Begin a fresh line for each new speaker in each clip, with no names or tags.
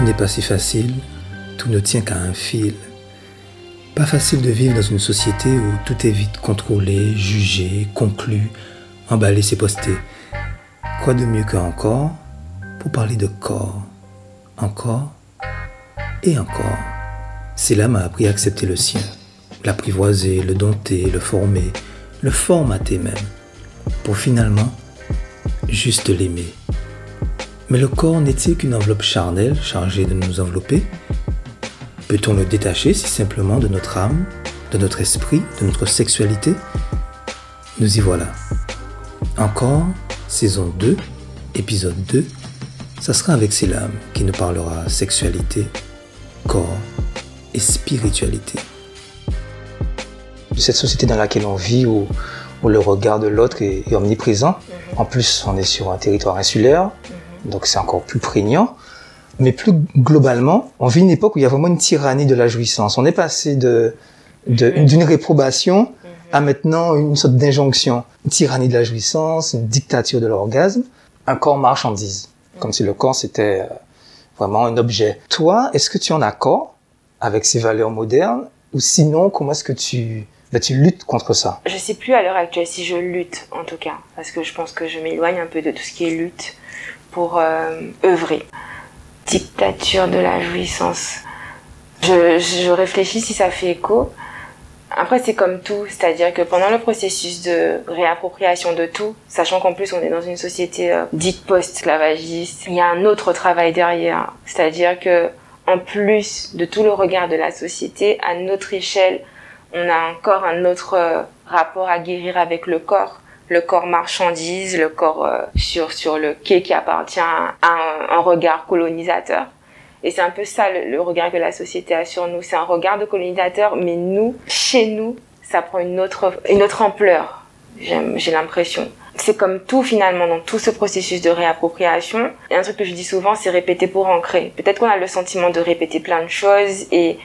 Tout n'est pas si facile, tout ne tient qu'à un fil. Pas facile de vivre dans une société où tout est vite contrôlé, jugé, conclu, emballé, c'est posté. Quoi de mieux qu'encore pour parler de corps? Encore et encore. Cela m'a appris à accepter le sien, l'apprivoiser, le dompter, le former, le formater même, pour finalement juste l'aimer. Mais le corps n'est-il qu'une enveloppe charnelle chargée de nous envelopper Peut-on le détacher si simplement de notre âme, de notre esprit, de notre sexualité Nous y voilà. Encore, saison 2, épisode 2, ça sera avec Célam qui nous parlera sexualité, corps et spiritualité. Cette société dans laquelle on vit, où, le regard de l'autre est, omniprésent, en plus on est sur un territoire insulaire. Donc c'est encore plus prégnant. Mais plus globalement, on vit une époque où il y a vraiment une tyrannie de la jouissance. On est passé de mhm. d'une réprobation à maintenant une sorte d'injonction. Une tyrannie de la jouissance, une dictature de l'orgasme, un corps marchandise. Comme si le corps c'était euh, vraiment un objet. Toi, est-ce que tu es en accord avec ces valeurs modernes? Ou sinon, comment est-ce que tu, bah, tu luttes contre ça?
Je sais plus à l'heure actuelle si je lutte en tout cas, parce que je pense que je m'éloigne un peu de tout ce qui est lutte pour euh, œuvrer. Dictature de la jouissance. Je, réfléchis si ça fait écho. Après, c'est comme tout, c'est-à-dire que pendant le processus de réappropriation de tout, sachant qu'en plus on est dans une société euh, dite post-esclavagiste, il y a un autre travail derrière. C'est-à-dire que en plus de tout le regard de la société, à notre échelle, on a encore un autre euh, rapport à guérir avec le corps. Le corps marchandise, le corps euh, sur, sur le quai qui appartient à un, regard colonisateur. Et c'est un peu ça le, regard que la société a sur nous. C'est un regard de colonisateur, mais nous, chez nous, ça prend une autre, une autre ampleur. J'ai l'impression c'est comme tout finalement dans tout ce processus de réappropriation. Et un truc que je dis souvent, c'est répéter pour ancrer. Peut-être qu'on a le sentiment de répéter plein de choses et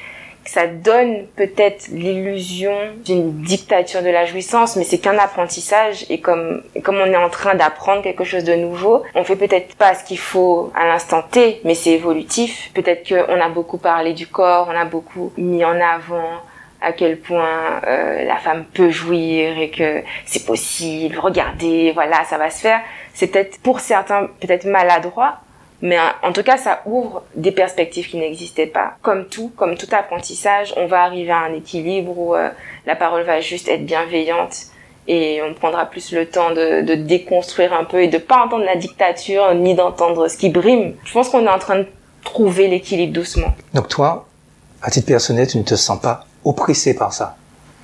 ça donne peut-être l'illusion d'une dictature de la jouissance, mais c'est qu'un apprentissage et comme, comme on est en train d'apprendre quelque chose de nouveau, on fait peut-être pas ce qu'il faut à l'instant T, mais c'est évolutif. Peut-être qu'on a beaucoup parlé du corps, on a beaucoup mis en avant à quel point euh, la femme peut jouir et que c'est possible, regardez, voilà, ça va se faire. C'est peut-être pour certains peut-être maladroit, mais en tout cas, ça ouvre des perspectives qui n'existaient pas. Comme tout, comme tout apprentissage, on va arriver à un équilibre où euh, la parole va juste être bienveillante et on prendra plus le temps de, de déconstruire un peu et de pas entendre la dictature ni d'entendre ce qui brime. Je pense qu'on est en train de trouver l'équilibre doucement.
Donc toi, à titre personnel, tu ne te sens pas oppressé par ça?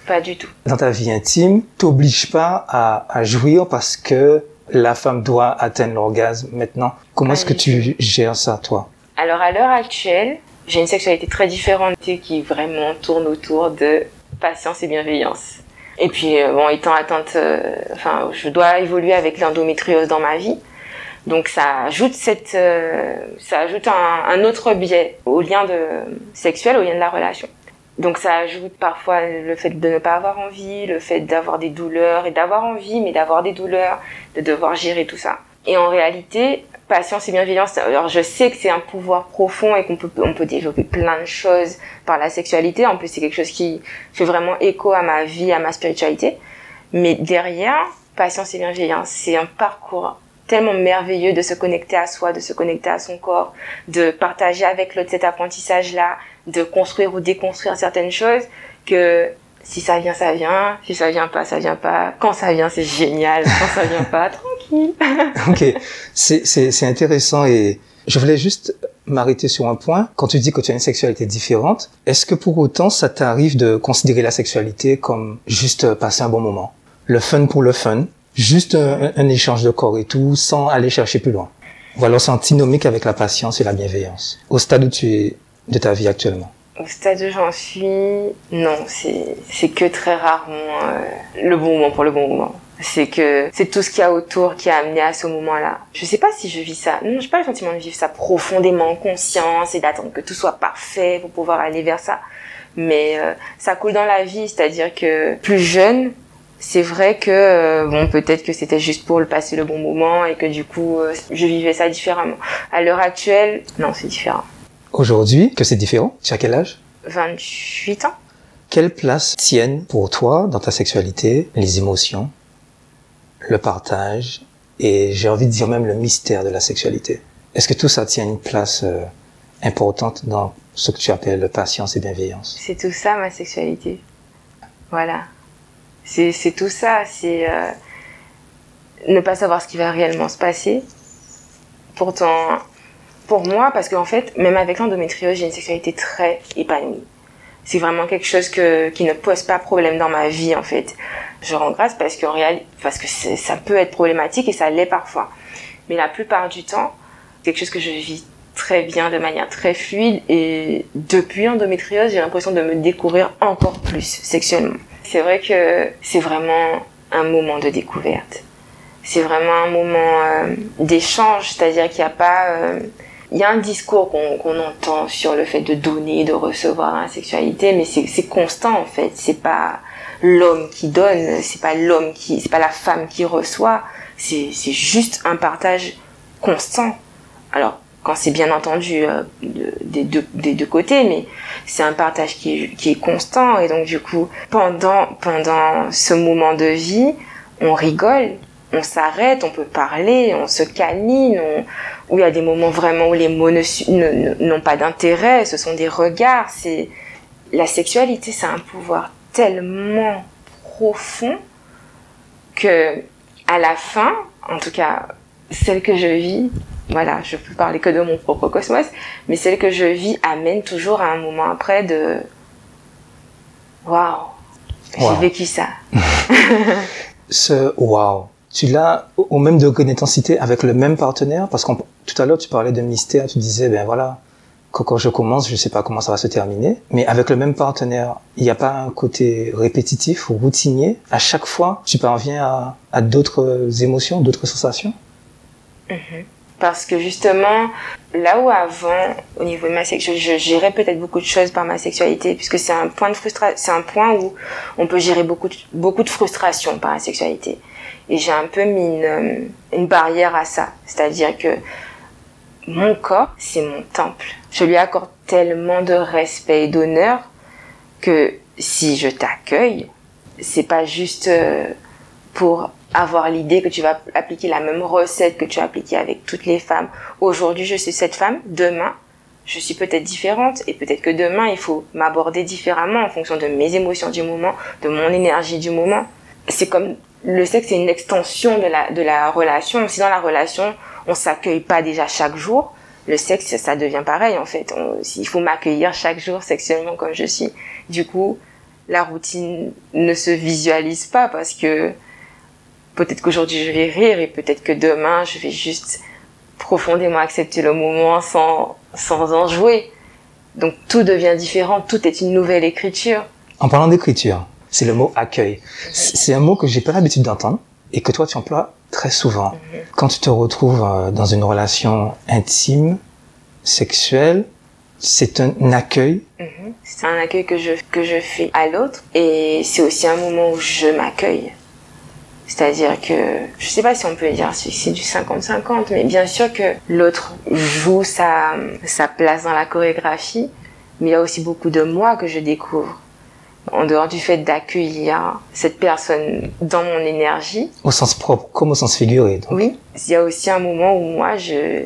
Pas du tout.
Dans ta vie intime, t'oblige pas à, à jouir parce que la femme doit atteindre l'orgasme maintenant? Comment est-ce que tu gères ça, toi
Alors, à l'heure actuelle, j'ai une sexualité très différente qui vraiment tourne autour de patience et bienveillance. Et puis, euh, bon, étant atteinte, euh, enfin, je dois évoluer avec l'endométriose dans ma vie. Donc ça ajoute cette, euh, ça ajoute un, un, autre biais au lien de sexuel, au lien de la relation. Donc ça ajoute parfois le fait de ne pas avoir envie, le fait d'avoir des douleurs et d'avoir envie, mais d'avoir des douleurs, de devoir gérer tout ça. Et en réalité, patience et bienveillance, alors je sais que c'est un pouvoir profond et qu'on peut, on peut développer plein de choses par la sexualité. En plus, c'est quelque chose qui fait vraiment écho à ma vie, à ma spiritualité. Mais derrière, patience et bienveillance, c'est un parcours tellement merveilleux de se connecter à soi, de se connecter à son corps, de partager avec l'autre cet apprentissage-là, de construire ou déconstruire certaines choses que si ça vient, ça vient. Si ça vient pas, ça vient pas. Quand ça vient, c'est génial. Quand ça vient pas, tranquille.
ok, c'est intéressant et je voulais juste m'arrêter sur un point. Quand tu dis que tu as une sexualité différente, est-ce que pour autant ça t'arrive de considérer la sexualité comme juste passer un bon moment, le fun pour le fun, juste un, un échange de corps et tout, sans aller chercher plus loin Ou alors c'est antinomique avec la patience et la bienveillance Au stade où tu es de ta vie actuellement
Au stade où j'en suis, non, c'est que très rarement euh, le bon moment pour le bon moment. C'est que c'est tout ce qu'il y a autour qui a amené à ce moment-là. Je sais pas si je vis ça. Non, j'ai pas le sentiment de vivre ça profondément en conscience et d'attendre que tout soit parfait pour pouvoir aller vers ça. Mais euh, ça coule dans la vie, c'est-à-dire que plus jeune, c'est vrai que euh, bon peut-être que c'était juste pour le passer le bon moment et que du coup je vivais ça différemment. À l'heure actuelle, non, c'est différent.
Aujourd'hui, que c'est différent, tu as quel âge?
28 ans.
Quelle place tiennent pour toi dans ta sexualité les émotions, le partage et j'ai envie de dire même le mystère de la sexualité? Est-ce que tout ça tient une place euh, importante dans ce que tu appelles patience et bienveillance?
C'est tout ça ma sexualité. Voilà. C'est tout ça. C'est euh, ne pas savoir ce qui va réellement se passer. Pourtant, pour moi, parce qu'en fait, même avec l'endométriose, j'ai une sexualité très épanouie. C'est vraiment quelque chose que, qui ne pose pas problème dans ma vie, en fait. Je rends grâce parce réalité, parce que ça peut être problématique et ça l'est parfois. Mais la plupart du temps, quelque chose que je vis très bien, de manière très fluide. Et depuis l'endométriose, j'ai l'impression de me découvrir encore plus sexuellement. C'est vrai que c'est vraiment un moment de découverte. C'est vraiment un moment euh, d'échange, c'est-à-dire qu'il n'y a pas... Euh, il y a un discours qu'on entend sur le fait de donner, de recevoir la sexualité, mais c'est constant en fait. C'est pas l'homme qui donne, c'est pas l'homme qui, c'est pas la femme qui reçoit. C'est juste un partage constant. Alors quand c'est bien entendu euh, des, deux, côtés, mais c'est un partage qui est, qui est constant et donc du coup pendant pendant ce moment de vie, on rigole, on s'arrête, on peut parler, on se câline, on, où il y a des moments vraiment où les mots n'ont pas d'intérêt, ce sont des regards. C'est la sexualité, c'est un pouvoir tellement profond que à la fin, en tout cas celle que je vis, voilà, je peux parler que de mon propre cosmos, mais celle que je vis amène toujours à un moment après de waouh, j'ai vécu ça.
Ce waouh, tu l'as au même degré d'intensité avec le même partenaire? Parce que tout à l'heure, tu parlais de mystère, tu disais, ben voilà, quand, je commence, je sais pas comment ça va se terminer. Mais avec le même partenaire, il n'y a pas un côté répétitif ou routinier? À chaque fois, tu parviens à, d'autres émotions, d'autres sensations?
Mm-hmm. Parce que justement, là où avant, au niveau de ma sexualité, je gérais peut-être beaucoup de choses par ma sexualité, puisque c'est un point de frustration, c'est un point où on peut gérer beaucoup beaucoup de frustration par la sexualité. Et j'ai un peu mis une, euh, une barrière à ça. C'est-à-dire que mon corps, c'est mon temple. Je lui accorde tellement de respect et d'honneur que si je t'accueille, c'est pas juste euh, pour avoir l'idée que tu vas appliquer la même recette que tu as appliquée avec toutes les femmes. Aujourd'hui, je suis cette femme. Demain, je suis peut-être différente et peut-être que demain, il faut m'aborder différemment en fonction de mes émotions du moment, de mon énergie du moment. C'est comme le sexe c'est une extension de la, de la relation. Si dans la relation, on s'accueille pas déjà chaque jour, le sexe, ça devient pareil en fait. il faut m'accueillir chaque jour sexuellement comme je suis. Du coup, la routine ne se visualise pas parce que peut-être qu'aujourd'hui je vais rire et peut-être que demain je vais juste profondément accepter le moment sans, sans en jouer. Donc tout devient différent, tout est une nouvelle écriture.
En parlant d'écriture, c'est le mot accueil. C'est un mot que j'ai pas l'habitude d'entendre et que toi tu emploies très souvent. Quand tu te retrouves euh, dans une relation intime, sexuelle, c'est un accueil.
Mhm. C'est un accueil que je, que je fais à l'autre et c'est aussi un moment où je m'accueille. C'est-à-dire que, je sais pas si on peut dire si c'est du 50-50, mais bien sûr que l'autre joue sa, sa place dans la chorégraphie, mais il y a aussi beaucoup de moi que je découvre en dehors du fait d'accueillir cette personne dans mon énergie.
Au sens propre, comme au sens figuré. Donc.
Oui, il y a aussi un moment où moi, je,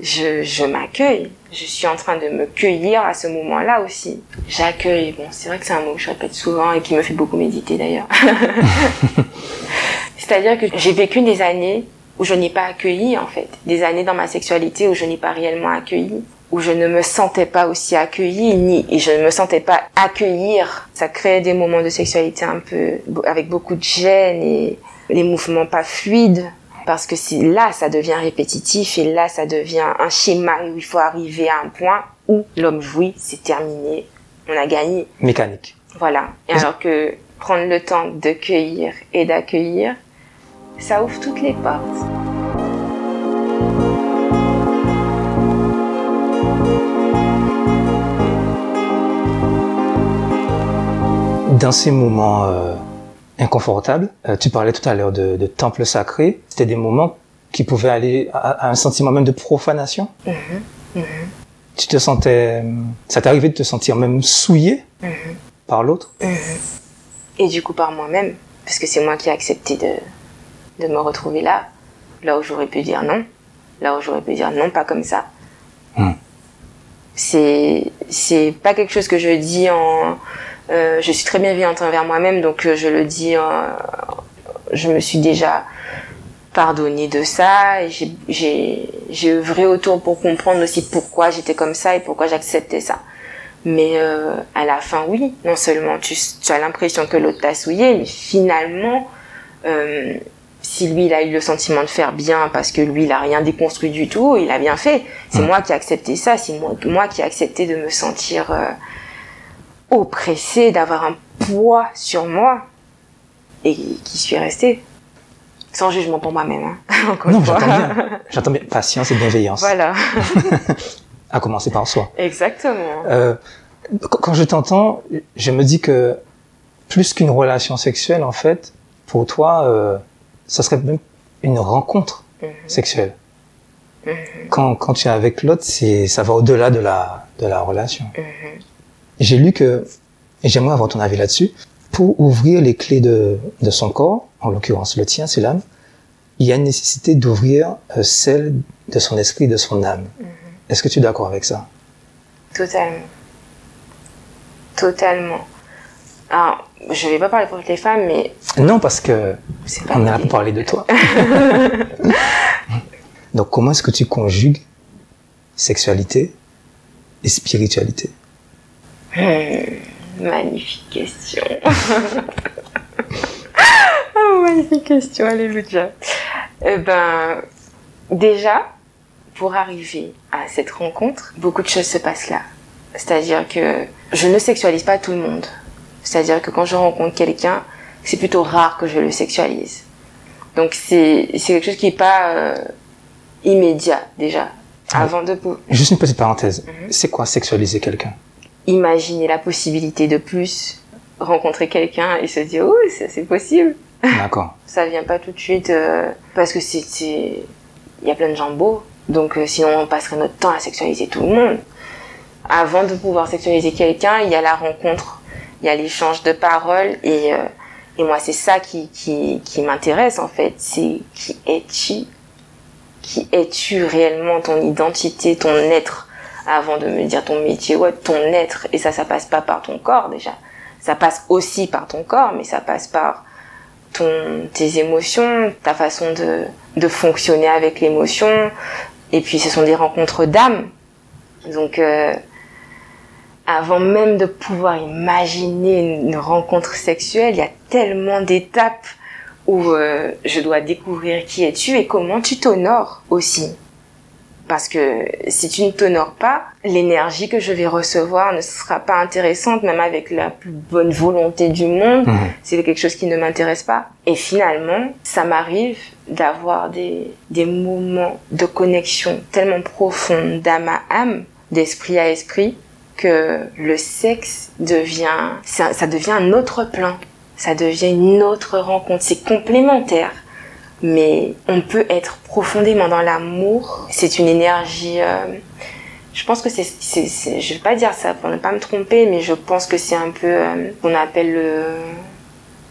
je, je m'accueille. Je suis en train de me cueillir à ce moment-là aussi. J'accueille. Bon, c'est vrai que c'est un mot que je répète souvent et qui me fait beaucoup méditer d'ailleurs. C'est-à-dire que j'ai vécu des années où je n'ai pas accueilli en fait, des années dans ma sexualité où je n'ai pas réellement accueilli où je ne me sentais pas aussi accueillie, ni et je ne me sentais pas accueillir. Ça créait des moments de sexualité un peu avec beaucoup de gêne et les mouvements pas fluides. Parce que si là, ça devient répétitif et là, ça devient un schéma où il faut arriver à un point où l'homme jouit, c'est terminé, on a gagné.
Mécanique.
Voilà. Et alors que prendre le temps de cueillir et d'accueillir, ça ouvre toutes les portes.
Dans ces moments euh, inconfortables, euh, tu parlais tout à l'heure de, de temple sacré, c'était des moments qui pouvaient aller à, un sentiment même de profanation.
Mm-hmm. Mm-hmm.
tu te sentais, ça t'est arrivé de te sentir même souillé
Mhm.
par l'autre?
Et du coup par moi-même, parce que c'est moi qui ai accepté de, de me retrouver là, là où j'aurais pu dire non, là où j'aurais pu dire non, pas comme ça.
Hmm.
C'est c'est pas quelque chose que je dis en, euh, je suis très bienveillante envers moi-même, donc euh, je le dis, en- je me suis déjà pardonné de ça et j'ai- œuvré autour pour comprendre aussi pourquoi j'étais comme ça et pourquoi j'acceptais ça. Mais euh, à la fin, oui, non seulement tu, tu as l'impression que l'autre t'a souillé, mais finalement, euh, si lui, il a eu le sentiment de faire bien parce que lui, il a rien déconstruit du tout, il a bien fait. C'est
Mm.
moi qui ai accepté ça, c'est moi, moi qui ai accepté de me sentir euh, oppressée, d'avoir un poids sur moi et qui suis restée. Sans jugement pour moi-même. Hein.
Non, j'entends bien. J'entends bien. Patience et bienveillance.
Voilà,
À commencer par soi.
exactement.
Euh, quand je t'entends, je me dis que plus qu'une relation sexuelle, en fait, pour toi, euh, ça serait même une rencontre
Mhm.
sexuelle.
Mhm.
Quand, quand tu es avec l'autre, ça va au-delà de la, de la relation.
Mhm.
J'ai lu que, et j'aimerais avoir ton avis là-dessus, pour ouvrir les clés de, de son corps, en l'occurrence le tien, c'est l'âme, il y a une nécessité d'ouvrir euh, celle de son esprit, de son âme. Est-ce que tu es d'accord avec ça?
Totalement. Totalement. Alors, je vais pas parler pour toutes les femmes, mais
Non, parce que on est là pour parler de toi. Donc, comment est-ce que tu conjugues sexualité et spiritualité?
Hmm, magnifique question. oh, magnifique question, alléluia. Eh ben, déjà, pour arriver à cette rencontre, beaucoup de choses se passent là. C'est-à-dire que je ne sexualise pas tout le monde. C'est-à-dire que quand je rencontre quelqu'un, c'est plutôt rare que je le sexualise. Donc c'est c'est quelque chose qui est pas euh, immédiat déjà. Avant de
Juste une petite parenthèse.
Mhm.
C'est quoi sexualiser quelqu'un?
Imaginer la possibilité de plus rencontrer quelqu'un et se dire oh ça c'est possible.
D'accord.
ça vient pas tout de suite euh, parce que c'est c'est- il y a plein de gens beaux. Donc euh, sinon on passerait notre temps à sexualiser tout le monde. Avant de pouvoir sexualiser quelqu'un il y a la rencontre il y a l'échange de paroles et euh, et moi c'est ça qui qui qui m'intéresse en fait. C'est qui es-tu? Qui es-tu réellement? Ton identité ton être? Avant de me dire ton métier ouais ton être et ça ça passe pas par ton corps déjà ça passe aussi par ton corps mais ça passe par tes émotions, ta façon de, de fonctionner avec l'émotion. Et puis ce sont des rencontres d'âme. Donc euh, avant même de pouvoir imaginer une rencontre sexuelle, il y a tellement d'étapes où euh, je dois découvrir qui es-tu et comment tu t'honores aussi. Parce que si tu ne t'honores pas, l'énergie que je vais recevoir ne sera pas intéressante, même avec la plus bonne volonté du monde
Mhm.
c'est quelque chose qui ne m'intéresse pas. Et finalement, ça m'arrive d'avoir des, des moments de connexion tellement profonds d'âme à âme, d'esprit à esprit, que le sexe devient, ça, ça devient un autre plan. Ça devient une autre rencontre. C'est complémentaire. Mais on peut être profondément dans l'amour. C'est une énergie, euh, je pense que c'est, je vais pas dire ça pour ne pas me tromper, mais je pense que c'est un peu, euh, qu'on appelle le,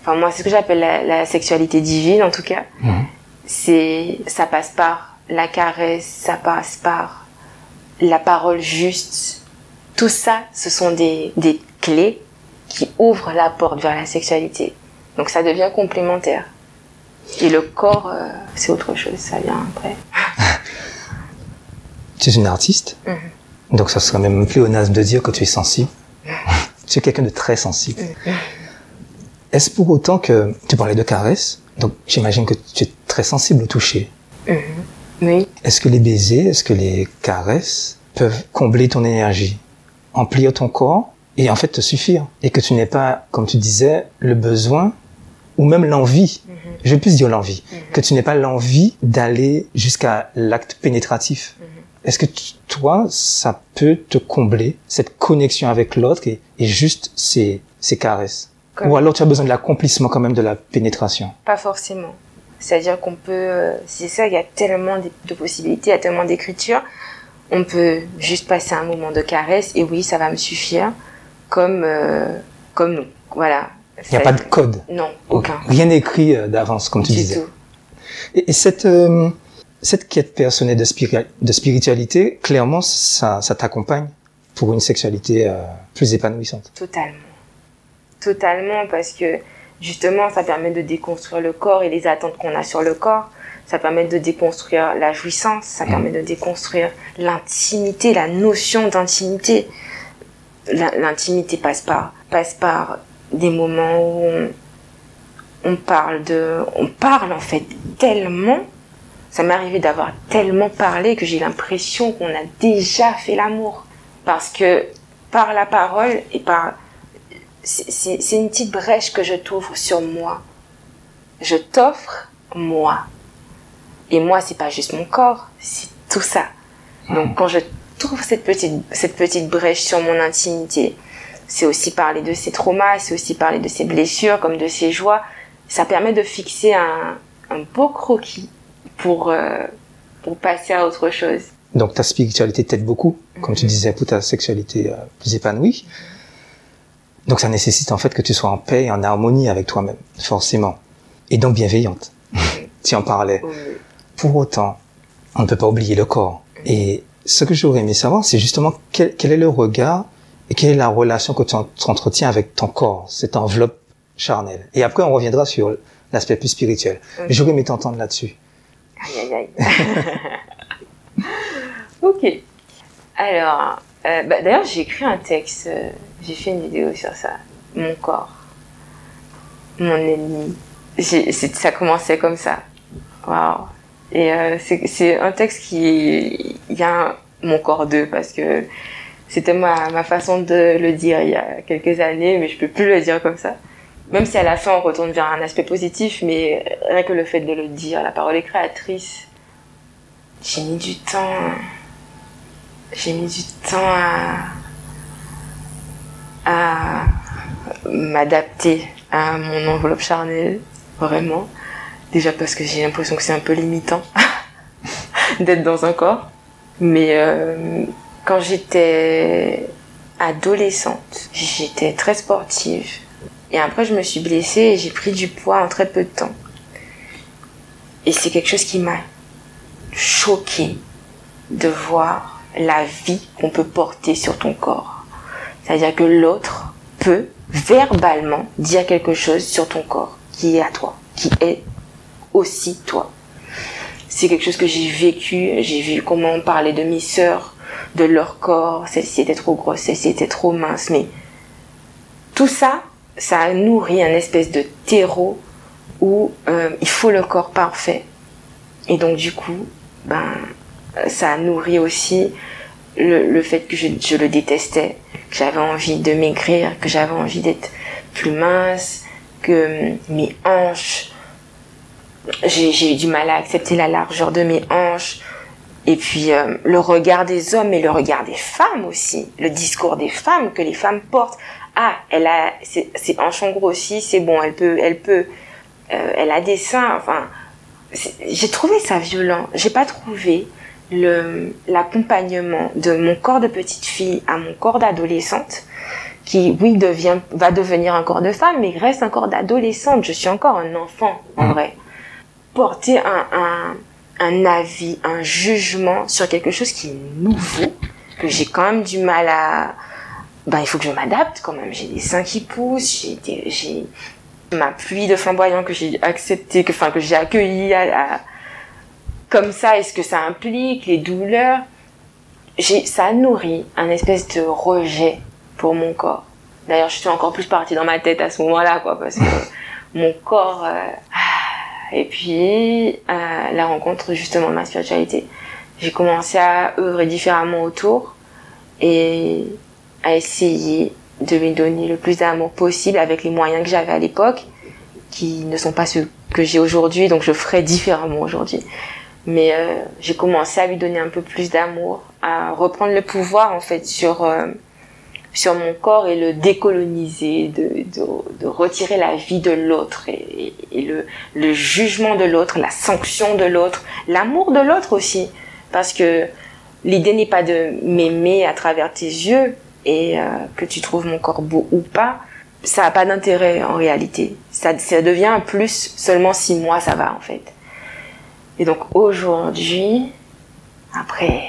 enfin moi c'est ce que j'appelle la, la sexualité divine en tout cas.
Mhm.
C'est, ça passe par la caresse, ça passe par la parole juste. Tout ça, ce sont des, des clés qui ouvrent la porte vers la sexualité. Donc ça devient complémentaire. Et le corps, euh, c'est autre chose, ça vient après.
Tu es une artiste,
Mhm.
donc ça serait même pléonasme de dire que tu es sensible. tu es quelqu'un de très sensible. Est-ce pour autant que tu parlais de caresses, donc j'imagine que tu es très sensible au toucher.
Oui.
Est-ce que les baisers, est-ce que les caresses peuvent combler ton énergie, emplir ton corps et en fait te suffire? Et que tu n'aies pas, comme tu disais, le besoin ou même l'envie, je vais plus dire l'envie, que tu n'aies pas l'envie d'aller jusqu'à l'acte pénétratif. Est-ce que tu- toi, ça peut te combler cette connexion avec l'autre et, et juste ces, ces caresses?
Comme-
Ou alors tu as besoin de l'accomplissement quand même de la pénétration?
Pas forcément. C'est-à-dire qu'on peut... euh, C'est ça, il y a tellement de, de possibilités, il y a tellement d'écritures on peut juste passer un moment de caresse et oui, ça va me suffire, comme, euh, comme nous. Voilà.
Il n'y a pas de code.
Non, aucun.
Rien n'est écrit euh, d'avance, comme tu disais. Et, cette, euh, cette quête personnelle de, de spiritualité, clairement, ça, ça t'accompagne pour une sexualité plus épanouissante.
Totalement. Totalement, parce que justement, ça permet de déconstruire le corps et les attentes qu'on a sur le corps ça permet de déconstruire la jouissance, ça permet de déconstruire l'intimité, la notion d'intimité. L'intimité passe par, passe par des moments où on, parle de, on parle en fait tellement. Ça m'est arrivé d'avoir tellement parlé que j'ai l'impression qu'on a déjà fait l'amour. Parce que par la parole et par, c'est une petite brèche que je t'ouvre sur moi. Je t'offre moi. Et moi, c'est pas juste mon corps, c'est tout ça. Donc, hmm. quand je trouve cette petite, cette petite brèche sur mon intimité, c'est aussi parler de ses traumas, c'est aussi parler de ses blessures, comme de ses joies. Ça permet de fixer un, un beau croquis pour, euh, pour passer à autre chose.
Donc ta spiritualité t'aide beaucoup, comme tu mhm. disais, pour ta sexualité euh, plus épanouie. Donc ça nécessite en fait que tu sois en paix et en harmonie avec toi-même, forcément. Et donc bienveillante. tu en parlais. Pour autant, on ne peut pas oublier le corps. Et ce que j'aurais aimé savoir, c'est justement quel, est le regard et quelle est la relation que tu entretiens avec ton corps, cette enveloppe charnelle? Et après, on reviendra sur l'aspect plus spirituel. J'aurais aimé t'entendre là-dessus.
Aïe, aïe, aïe. ok. Alors, euh, bah, d'ailleurs, j'ai écrit un texte, euh, j'ai fait une vidéo sur ça. Mon corps, mon ennemi. Ça commençait comme ça. Waouh. Et euh, c'est un texte qui il y a mon corps d'eux parce que c'était ma, ma façon de le dire il y a quelques années, mais je peux plus le dire comme ça. Même si à la fin on retourne vers un aspect positif, mais rien que le fait de le dire, la parole est créatrice. J'ai mis du temps, j'ai mis du temps à, à m'adapter à mon enveloppe charnelle, vraiment. Déjà parce que j'ai l'impression que c'est un peu limitant d'être dans un corps. Mais euh, quand j'étais adolescente, j'étais très sportive. Et après, je me suis blessée et j'ai pris du poids en très peu de temps. Et c'est quelque chose qui m'a choquée de voir la vie qu'on peut porter sur ton corps. C'est-à-dire que l'autre peut verbalement dire quelque chose sur ton corps qui est à toi, qui est aussi toi. C'est quelque chose que j'ai vécu. J'ai vu comment on parlait de mes sœurs, de leur corps. Celle-ci était trop grosse, celle-ci était trop mince. Mais tout ça, ça a nourri un espèce de terreau où euh, il faut le corps parfait. Et donc du coup, ben, ça a nourri aussi le, fait que je, je, le détestais, que j'avais envie de maigrir, que j'avais envie d'être plus mince, que mes hanches j'ai eu du mal à accepter la largeur de mes hanches. Et puis euh, le regard des hommes et le regard des femmes aussi, le discours des femmes que les femmes portent. Ah, elle a ses hanches grossi, c'est bon, elle peut, elle peut, euh, elle a des seins. Enfin, j'ai trouvé ça violent. J'ai pas trouvé le l'accompagnement de mon corps de petite fille à mon corps d'adolescente qui oui devient va devenir un corps de femme mais reste un corps d'adolescente je suis encore un enfant en mmh. vrai porter un, un, un avis, un jugement sur quelque chose qui est nouveau, que j'ai quand même du mal à... Ben, il faut que je m'adapte quand même. J'ai des seins qui poussent, j'ai j'ai ma pluie de flamboyant que j'ai accepté, que, enfin, que j'ai accueilli à, comme ça, est ce que ça implique, les douleurs? J'ai, ça nourrit un espèce de rejet pour mon corps. D'ailleurs, je suis encore plus partie dans ma tête à ce moment-là, quoi, parce que mon corps, euh, et puis, à la rencontre justement de ma spiritualité, j'ai commencé à œuvrer différemment autour et à essayer de lui donner le plus d'amour possible avec les moyens que j'avais à l'époque, qui ne sont pas ceux que j'ai aujourd'hui, donc je ferai différemment aujourd'hui. Mais euh, j'ai commencé à lui donner un peu plus d'amour, à reprendre le pouvoir en fait sur euh, sur mon corps et le décoloniser, de, de, de retirer la vie de l'autre et, et, le, le jugement de l'autre, la sanction de l'autre, l'amour de l'autre aussi. Parce que l'idée n'est pas de m'aimer à travers tes yeux et euh, que tu trouves mon corps beau ou pas. Ça n'a pas d'intérêt en réalité. Ça, ça devient un plus seulement si moi ça va en fait. Et donc aujourd'hui, après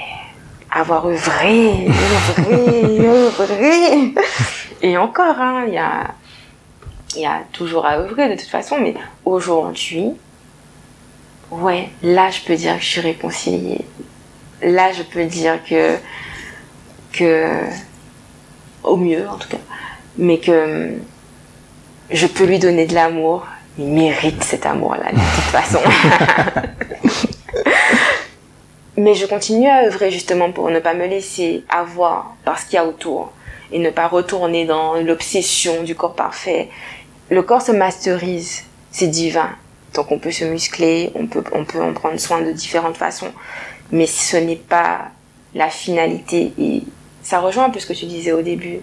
avoir œuvré, œuvré, œuvré, et encore, hein, il y a y a toujours à œuvrer de toute façon, mais aujourd'hui, ouais, là je peux dire que je suis réconciliée. Là je peux dire que, que, au mieux en tout cas, mais que je peux lui donner de l'amour. Il mérite cet amour-là, de toute façon. mais je continue à œuvrer justement pour ne pas me laisser avoir par ce qu'il y a autour et ne pas retourner dans l'obsession du corps parfait le corps se masterise, c'est divin. Donc on peut se muscler, on peut, on peut en prendre soin de différentes façons, mais ce n'est pas la finalité. Et ça rejoint un peu ce que tu disais au début.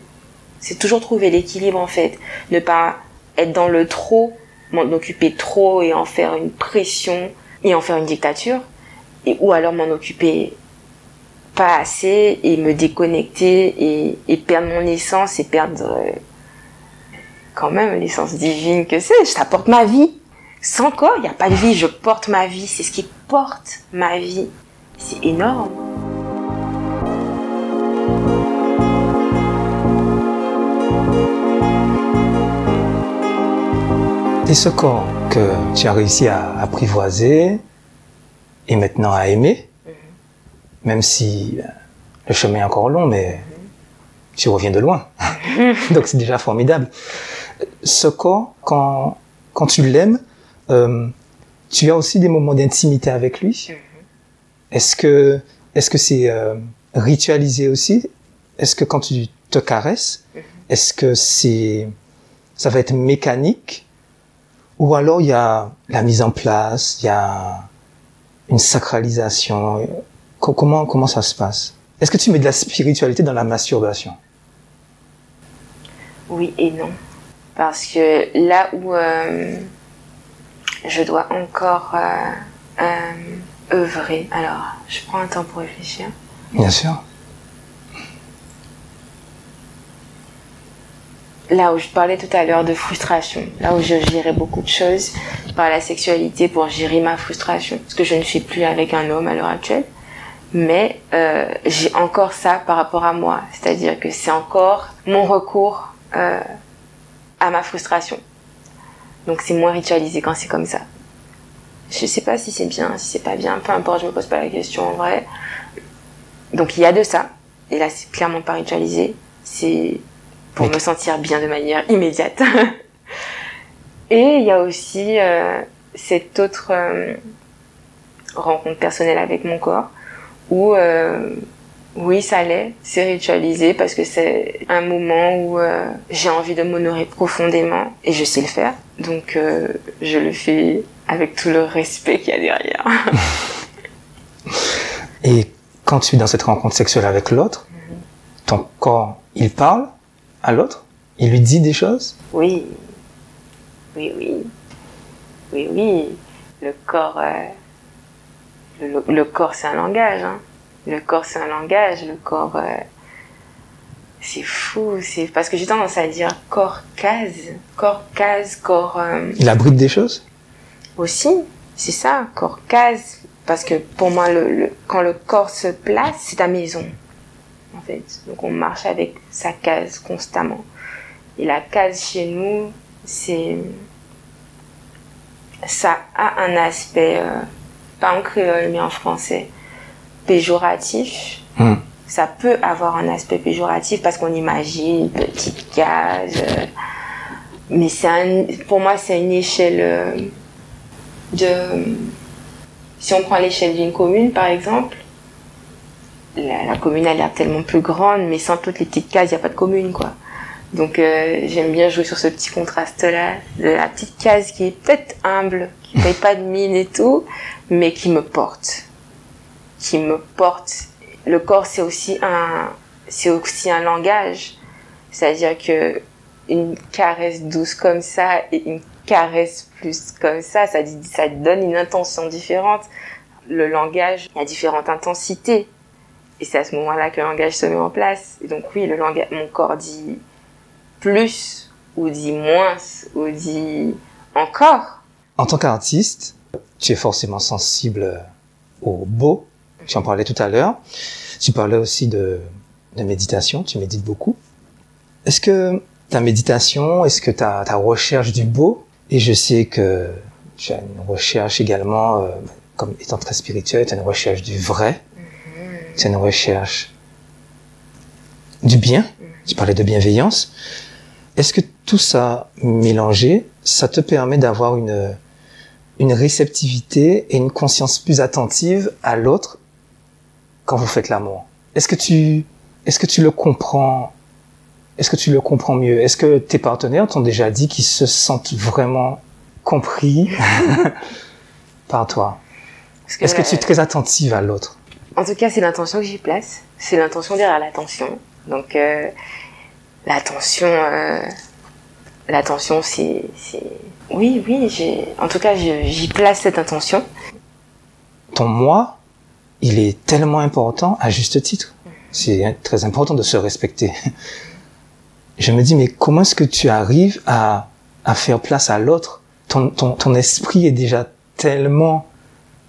C'est toujours trouver l'équilibre en fait, ne pas être dans le trop, m'en occuper trop et en faire une pression et en faire une dictature, et, ou alors m'en occuper pas assez et me déconnecter et, perdre mon essence et perdre euh, quand même l'essence divine que c'est. Ça porte ma vie. Sans corps, il n'y a pas de vie. Je porte ma vie. C'est ce qui porte ma vie. C'est énorme.
Et ce corps que tu as réussi à apprivoiser et maintenant à aimer, même si euh, le chemin est encore long, mais tu reviens de loin. Donc c'est déjà formidable ce corps, quand, quand tu l'aimes, euh, tu as aussi des moments d'intimité avec lui. Est-ce que est-ce que c'est euh, ritualisé aussi? Est-ce que quand tu te caresses, est-ce que c'est ça va être mécanique? Ou alors il y a la mise en place, il y a une sacralisation. Comment comment ça se passe? Est-ce que tu mets de la spiritualité dans la masturbation?
Oui et non. Parce que là où euh, je dois encore euh, euh, œuvrer, alors je prends un temps pour réfléchir.
Bien sûr.
Là où je parlais tout à l'heure de frustration, là où je gérais beaucoup de choses par la sexualité pour gérer ma frustration, ce que je ne fais plus avec un homme à l'heure actuelle. Mais j'ai encore ça par rapport à moi, c'est-à-dire que c'est encore mon recours à ma frustration. Donc c'est moins ritualisé quand c'est comme ça. Je sais pas si c'est bien, si c'est pas bien, peu importe, je me pose pas la question en vrai. Donc il y a de ça, et là c'est clairement pas ritualisé, c'est pour me sentir bien de manière immédiate. et il y a aussi euh, cette autre euh, rencontre personnelle avec mon corps où euh, oui, ça l'est. C'est ritualisé parce que c'est un moment où j'ai envie de m'honorer profondément et je sais le faire. Donc, je le fais avec tout le respect qu'il y a derrière.
et quand tu es dans cette rencontre sexuelle avec l'autre, mhm. ton corps, il parle à l'autre Il lui dit des choses
Oui. Oui, oui. Oui, oui. Le corps, euh, le, le, corps, c'est un langage. Hein. Le corps, c'est un langage. Le corps, euh, c'est fou. C'est parce que j'ai tendance à dire corps case, corps case, corps. Euh,
Il abrite des choses?
Aussi, c'est ça, corps case. Parce que pour moi, le, quand le corps se place, c'est ta maison. En fait, donc on marche avec sa case constamment. Et la case chez nous, c'est ça a un aspect, euh, pas en créole mais en français péjoratif. Hmm. Ça peut avoir un aspect péjoratif parce qu'on imagine une petite case. Euh, mais c'est pour moi, c'est une échelle euh, de. Si on prend l'échelle d'une commune, par exemple, la, commune a l'air tellement plus grande, mais sans toutes les petites cases, il n'y a pas de commune, quoi. Donc euh, j'aime bien jouer sur ce petit contraste-là, de la petite case qui est peut-être humble, qui paye pas de mine et tout, mais qui me porte qui me porte. Le corps, c'est aussi un, c'est aussi un langage. C'est-à-dire que une caresse douce comme ça et une caresse plus comme ça, ça, ça donne une intention différente. Le langage, a différentes intensités. Et c'est à ce moment-là que le langage se met en place. Et donc oui, le langage, mon corps dit plus, ou dit moins, ou dit encore.
En tant qu'artiste, tu es forcément sensible au beau. Tu en parlais tout à l'heure. Tu parlais aussi de, méditation. Tu médites beaucoup. Est-ce que ta méditation, est-ce que ta, ta recherche du beau, et je sais que tu as une recherche également, euh, comme étant très spirituelle, tu as une recherche du vrai, as une recherche du bien, tu parlais de bienveillance. Est-ce que tout ça mélangé, ça te permet d'avoir une, une réceptivité et une conscience plus attentive à l'autre quand vous faites l'amour? Est-ce que tu, est-ce que tu le comprends? Est-ce que tu le comprends mieux? Est-ce que tes partenaires t'ont déjà dit qu'ils se sentent vraiment compris par toi? Est-ce que tu es très attentive à l'autre?
En tout cas, c'est l'intention que j'y place. C'est l'intention derrière l'attention. Donc, euh, l'attention, euh, l'attention, c'est, oui, oui. J'ai, en tout cas, j'y place cette intention.
Ton moi, il est tellement important à juste titre. C'est très important de se respecter je me dis, mais comment est-ce que tu arrives à, à faire place à l'autre? Ton, ton, ton esprit est déjà tellement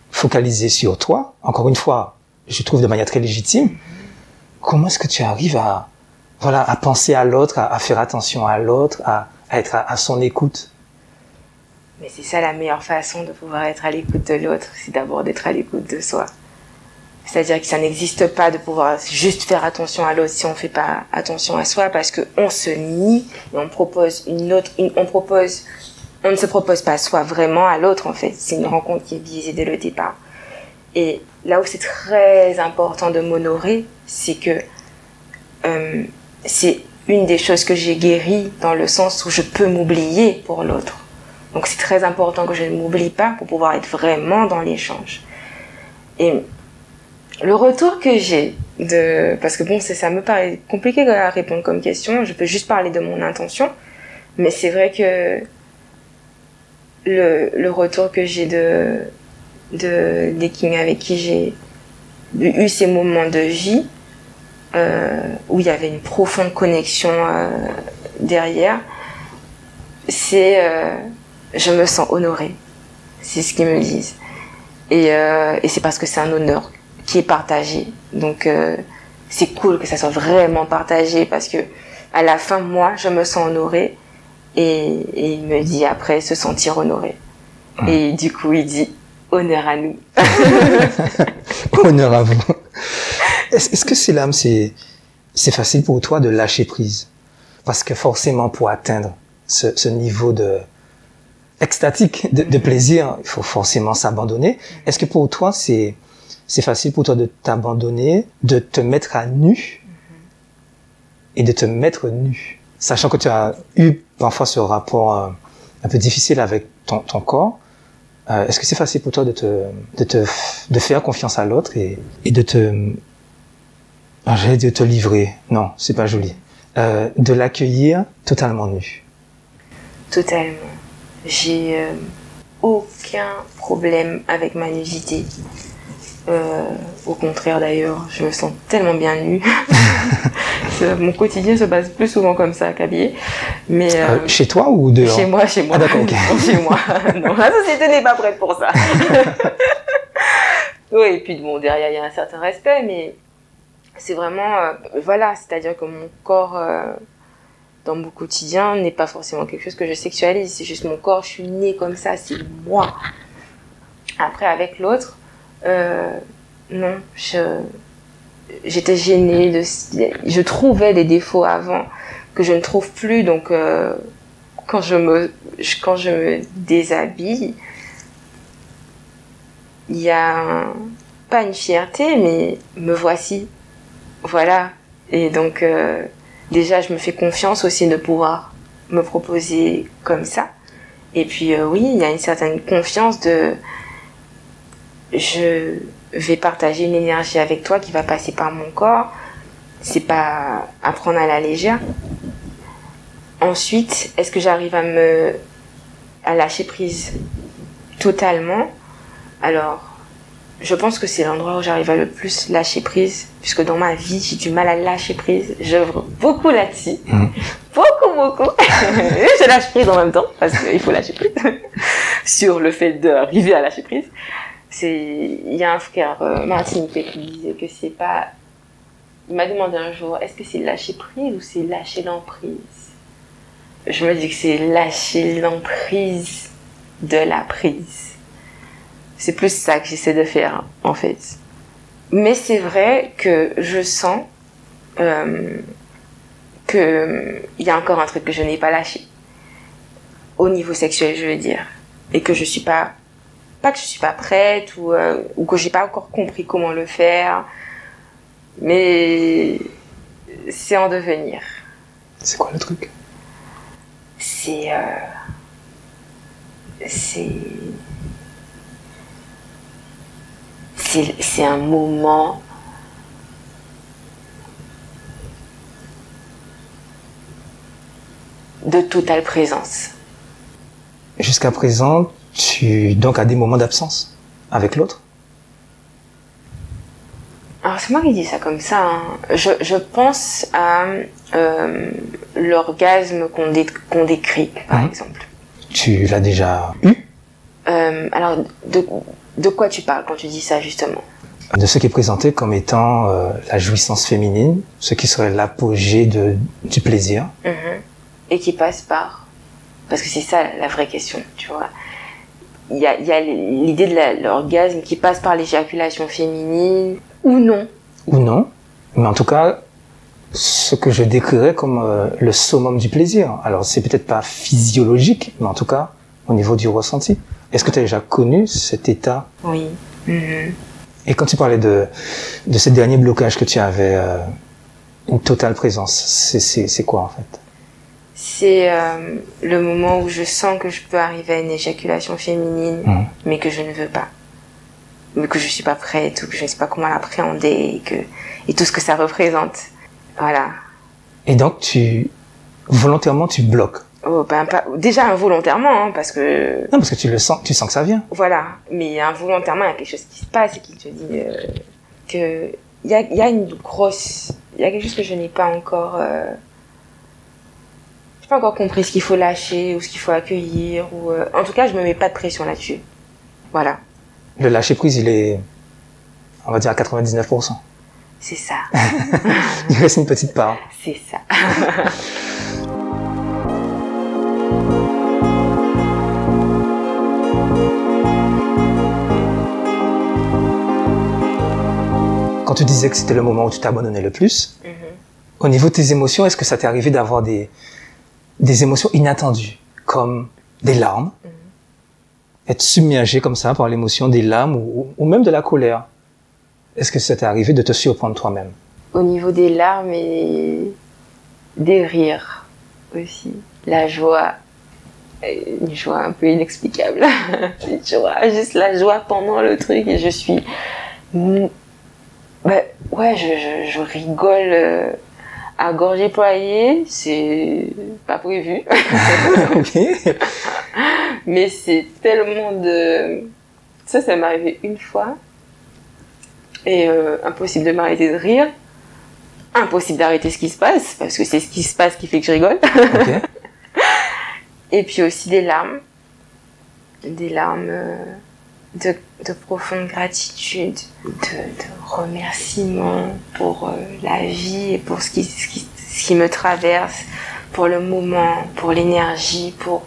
focalisé sur toi. Encore une fois, je trouve de manière très légitime. Comment est-ce que tu arrives à, voilà, à penser à l'autre, à, faire attention à l'autre, à, être à, son écoute?
Mais c'est ça la meilleure façon de pouvoir être à l'écoute de l'autre, c'est d'abord d'être à l'écoute de soi. C'est-à-dire que ça n'existe pas de pouvoir juste faire attention à l'autre si on fait pas attention à soi parce que on se nie et on propose une autre, on propose, on ne se propose pas soi vraiment à l'autre en fait. C'est une rencontre qui est biaisée dès le départ. Et là où c'est très important de m'honorer, c'est que euh, c'est une des choses que j'ai guéri dans le sens où je peux m'oublier pour l'autre. Donc c'est très important que je ne m'oublie pas pour pouvoir être vraiment dans l'échange. Et le retour que j'ai de parce que bon ça me paraît compliqué à répondre comme question je peux juste parler de mon intention mais c'est vrai que le retour que j'ai de de des kings avec qui j'ai eu ces moments de vie euh, où il y avait une profonde connexion euh, derrière c'est euh, je me sens honorée c'est ce qu'ils me disent et, et c'est parce que c'est un honneur qui est partagé. Donc c'est cool que ça soit vraiment partagé parce que à la fin moi je me sens honorée et, il me dit après se sentir honoré. Et du coup il dit honneur à nous.
honneur à vous. Est-ce que c'est l'âme c'est c'est facile pour toi de lâcher prise? Parce que forcément pour atteindre ce, ce niveau de extatique de, de plaisir il faut forcément s'abandonner. Est-ce que pour toi c'est c'est facile pour toi de t'abandonner, de te mettre à nu et de te mettre nu? Sachant que tu as eu parfois ce rapport euh, un peu difficile avec ton, ton corps, euh, est-ce que c'est facile pour toi de te, de te, de faire confiance à l'autre et, et de te, ah, j'allais de te livrer? Non, c'est pas joli. Euh, de l'accueillir totalement nu.
Totalement. J'ai euh, aucun problème avec ma nudité. Euh, au contraire d'ailleurs, je me sens tellement bien nue. Mon quotidien se passe plus souvent comme ça qu'habillé. Mais
euh, euh, chez toi ou dehors
Chez moi, chez moi.
Ah d'accord,
chez moi. non, la société n'est pas prête pour ça. oui, et puis bon, derrière il y a un certain respect, mais c'est vraiment, voilà, c'est-à-dire que mon corps dans mon quotidien n'est pas forcément quelque chose que je sexualise. C'est juste mon corps, je suis née comme ça, c'est moi. Après, avec l'autre, euh, non, j'étais gênée. De, je trouvais des défauts avant que je ne trouve plus. Donc, euh, quand, je me, quand je me déshabille, il y a pas une fierté, mais me voici. Voilà. Et donc, euh, déjà, je me fais confiance aussi de pouvoir me proposer comme ça. Et puis, euh, oui, il y a une certaine confiance de je vais partager une énergie avec toi qui va passer par mon corps. C'est pas à prendre à la légère. Ensuite, est-ce que j'arrive à me à lâcher prise totalement? Alors, je pense que c'est l'endroit où j'arrive à le plus lâcher prise, puisque dans ma vie, j'ai du mal à lâcher prise. J'œuvre beaucoup là-dessus.
Mhm.
Beaucoup, beaucoup. je lâche prise en même temps, parce qu'il faut lâcher prise. Sur le fait d'arriver à lâcher prise. Il y a un frère, euh, qui disait que c'est pas, il m'a demandé un jour, est-ce que c'est lâcher prise ou c'est lâcher l'emprise? Je me dis que c'est lâcher l'emprise de la prise. C'est plus ça que j'essaie de faire, en fait. Mais c'est vrai que je sens euh, que il y a encore un truc que je n'ai pas lâché au niveau sexuel, je veux dire, et que je suis pas pas que je suis pas prête ou euh, ou que j'ai pas encore compris comment le faire, mais c'est en devenir.
C'est quoi le truc?
C'est euh, c'est c'est c'est un moment de totale présence.
Jusqu'à présent, tu donc as des moments d'absence avec l'autre?
Alors c'est moi qui dis ça comme ça. hein. Je, je pense à euh, l'orgasme qu'on dé- qu'on décrit, par
Mhm.
exemple.
Tu l'as déjà eu?
Euh, alors, de, de quoi tu parles quand tu dis ça, justement?
De ce qui est présenté comme étant euh, la jouissance féminine, ce qui serait l'apogée du plaisir.
Mhm. Et qui passe par... Parce que c'est ça la vraie question, tu vois. Il y a, il y a l'idée de l'orgasme qui passe par l'éjaculation féminine, ou non?
ou non, mais en tout cas, ce que je décrirais comme euh, le summum du plaisir. Alors, c'est peut-être pas physiologique, mais en tout cas, au niveau du ressenti. Est-ce que tu as déjà connu cet état?
Oui. Mhm.
Et quand tu parlais de, de ce dernier blocage que tu avais, euh, une totale présence, c'est quoi en fait?
C'est euh, le moment où je sens que je peux arriver à une éjaculation féminine, mais que je ne veux pas. Mais que je suis pas prête, ou que je ne sais pas comment l'appréhender, et, que, et tout ce que ça représente. Voilà.
Et donc, tu, volontairement, tu bloques.
Oh, ben, pas, déjà involontairement, hein, parce que
Non, parce que tu le sens, tu sens que ça vient.
voilà. Mais involontairement, il y a quelque chose qui se passe et qui te dit euh, que il y a, il y a une grosse, il y a quelque chose que je n'ai pas encore, euh, pas encore compris ce qu'il faut lâcher ou ce qu'il faut accueillir ou, euh, en tout cas, je me mets pas de pression là-dessus. Voilà,
Le lâcher prise, il est, on va dire à 99%.
c'est ça,
Il reste une petite part.
c'est ça.
Quand tu disais que c'était le moment où tu t'abandonnais le plus,
Mhm.
au niveau de tes émotions, est-ce que ça t'est arrivé d'avoir des, des émotions inattendues, comme des larmes,
Mhm.
être submergé comme ça par l'émotion des larmes ou, ou même de la colère. Est-ce que ça t'est arrivé de te surprendre toi-même?
Au niveau des larmes et des rires aussi, la joie, euh, une joie un peu inexplicable, une joie, juste la joie pendant le truc et je suis, Mm, bah, ouais, je, je, je rigole euh, à gorge déployée, c'est pas prévu, mais c'est tellement de, ça, ça m'est arrivé une fois et euh, impossible de m'arrêter de rire. Impossible d'arrêter ce qui se passe, parce que c'est ce qui se passe qui fait que je rigole. Et puis aussi des larmes. Des larmes euh, de, de profonde gratitude, de, remerciement pour euh, la vie et pour ce qui, ce, qui, ce qui me traverse, pour le moment, pour l'énergie, pour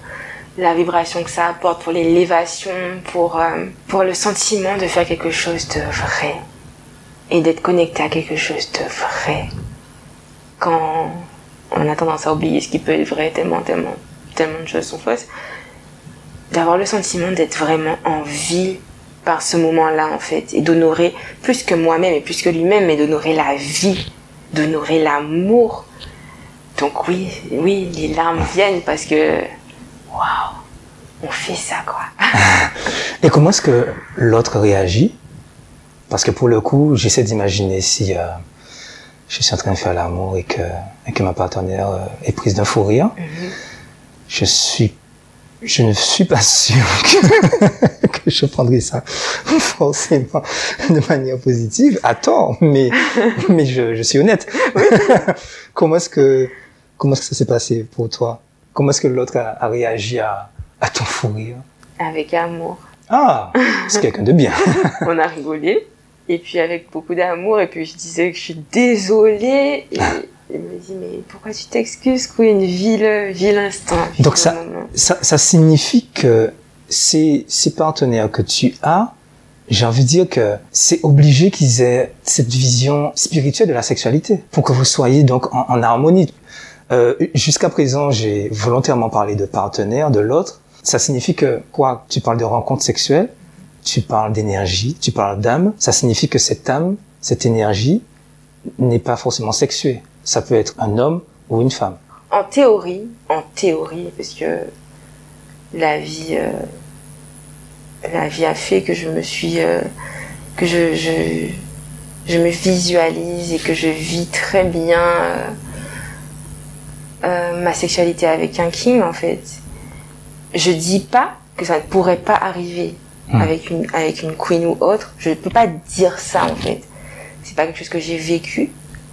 la vibration que ça apporte, pour l'élévation, pour, euh, pour le sentiment de faire quelque chose de vrai et d'être connecté à quelque chose de vrai. Quand on a tendance à oublier ce qui peut être vrai tellement, tellement, tellement de choses sont fausses, d'avoir le sentiment d'être vraiment en vie par ce moment-là en fait et d'honorer plus que moi-même et plus que lui-même mais d'honorer la vie d'honorer l'amour. Donc oui oui les larmes viennent parce que waouh on fait ça quoi.
Et comment est-ce que l'autre réagit? Parce que pour le coup, j'essaie d'imaginer si euh, je suis en train de faire l'amour et que, et que ma partenaire euh, est prise d'un fou rire. Je suis je ne suis pas sûr que, que je prendrai ça forcément de manière positive, tort, mais, mais je, je suis honnête. comment est-ce que, comment est-ce que ça s'est passé pour toi? Comment est-ce que l'autre a, a, réagi à, à ton fou rire?
Avec amour.
Ah, c'est quelqu'un de bien.
On a rigolé, et puis avec beaucoup d'amour, et puis je disais que je suis désolée, et il me dit, mais pourquoi tu t'excuses quoi Une ville, ville instant.
Donc ça, ça, ça, signifie que ces, ces partenaires que tu as, j'ai envie de dire que c'est obligé qu'ils aient cette vision spirituelle de la sexualité pour que vous soyez donc en, en harmonie. Euh, Jusqu'à présent, j'ai volontairement parlé de partenaire, de l'autre. Ça signifie que quoi? Tu parles de rencontre sexuelle, tu parles d'énergie, tu parles d'âme. Ça signifie que cette âme, cette énergie, n'est pas forcément sexuée ça peut être un homme ou une femme.
En théorie, en théorie, parce que la vie, euh, la vie a fait que je me suis, euh, que je, je, je, me visualise et que je vis très bien euh, ma sexualité avec un king en fait. Je dis pas que ça ne pourrait pas arriver mmh. avec une avec une queen ou autre. Je ne peux pas dire ça en fait. C'est pas quelque chose que j'ai vécu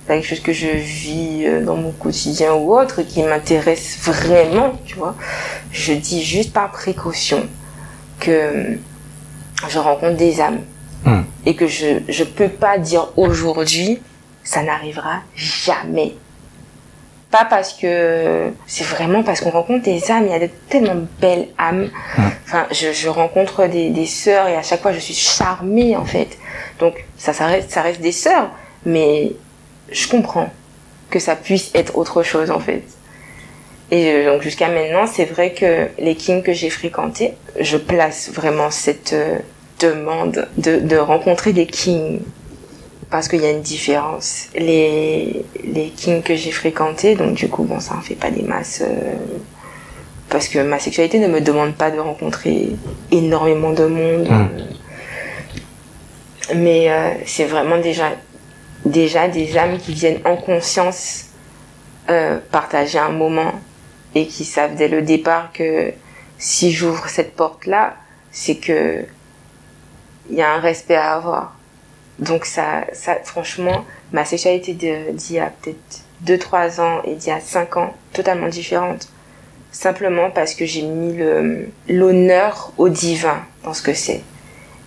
quelque chose que je vis euh, dans mon quotidien ou autre qui m'intéresse vraiment, tu vois. Je dis juste par précaution que euh, je rencontre des âmes hmm. et que je je peux pas dire aujourd'hui ça n'arrivera jamais. Pas parce que c'est vraiment parce qu'on rencontre des âmes, il y a de tellement belles âmes. Hmm. Enfin, je, je rencontre des, des sœurs et à chaque fois je suis charmée en fait. Donc ça, ça reste, ça reste des sœurs, mais je comprends que ça puisse être autre chose en fait. Et donc jusqu'à maintenant, c'est vrai que les kings que j'ai fréquentés, je place vraiment cette euh, demande de, de, rencontrer des kings parce qu'il y a une différence. Les, les kings que j'ai fréquentés, donc du coup, bon, ça en fait pas des masses. Euh, parce que ma sexualité ne me demande pas de rencontrer énormément de monde. Mmh. Mais euh, c'est vraiment déjà déjà des âmes qui viennent en conscience euh, partager un moment et qui savent dès le départ que si j'ouvre cette porte là c'est que il y a un respect à avoir. Donc ça ça franchement ma sexualité d'il y a peut-être 2 3 ans et d'il y a 5 ans totalement différente. Simplement parce que j'ai mis l'honneur au divin dans ce que c'est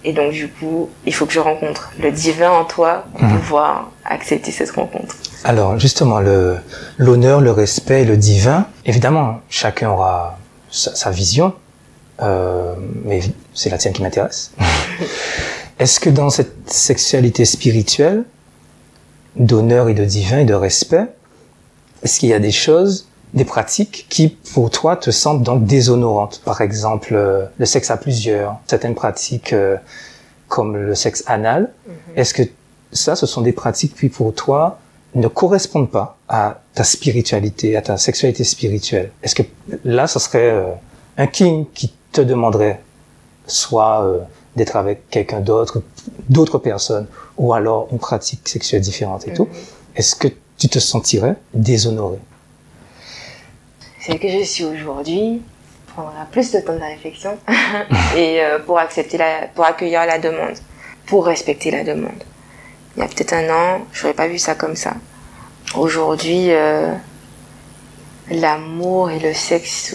et donc, du coup, il faut que je rencontre le divin en toi pour mmh. pouvoir accepter cette rencontre.
Alors, justement, le, l'honneur, le respect, le divin, évidemment, chacun aura sa, sa vision, euh, mais c'est la tienne qui m'intéresse. Est-ce que dans cette sexualité spirituelle, d'honneur et de divin et de respect, est-ce qu'il y a des choses des pratiques qui, pour toi, te semblent donc déshonorantes. Par exemple, euh, le sexe à plusieurs, certaines pratiques euh, comme le sexe anal. Mm -hmm. Est-ce que ça, ce sont des pratiques qui, pour toi, ne correspondent pas à ta spiritualité, à ta sexualité spirituelle? Est-ce que là, ce serait euh, un king qui te demanderait soit d'être avec quelqu'un d'autre, d'autres personnes, ou alors une pratique sexuelle différente et mm -hmm. tout? Est-ce que tu te sentirais déshonoré?
Celle que je suis aujourd'hui prendra plus de temps de réflexion et euh, pour accepter la, pour accueillir la demande, pour respecter la demande. Il y a peut-être un an, j'aurais pas vu ça comme ça. Aujourd'hui, euh, l'amour et le sexe,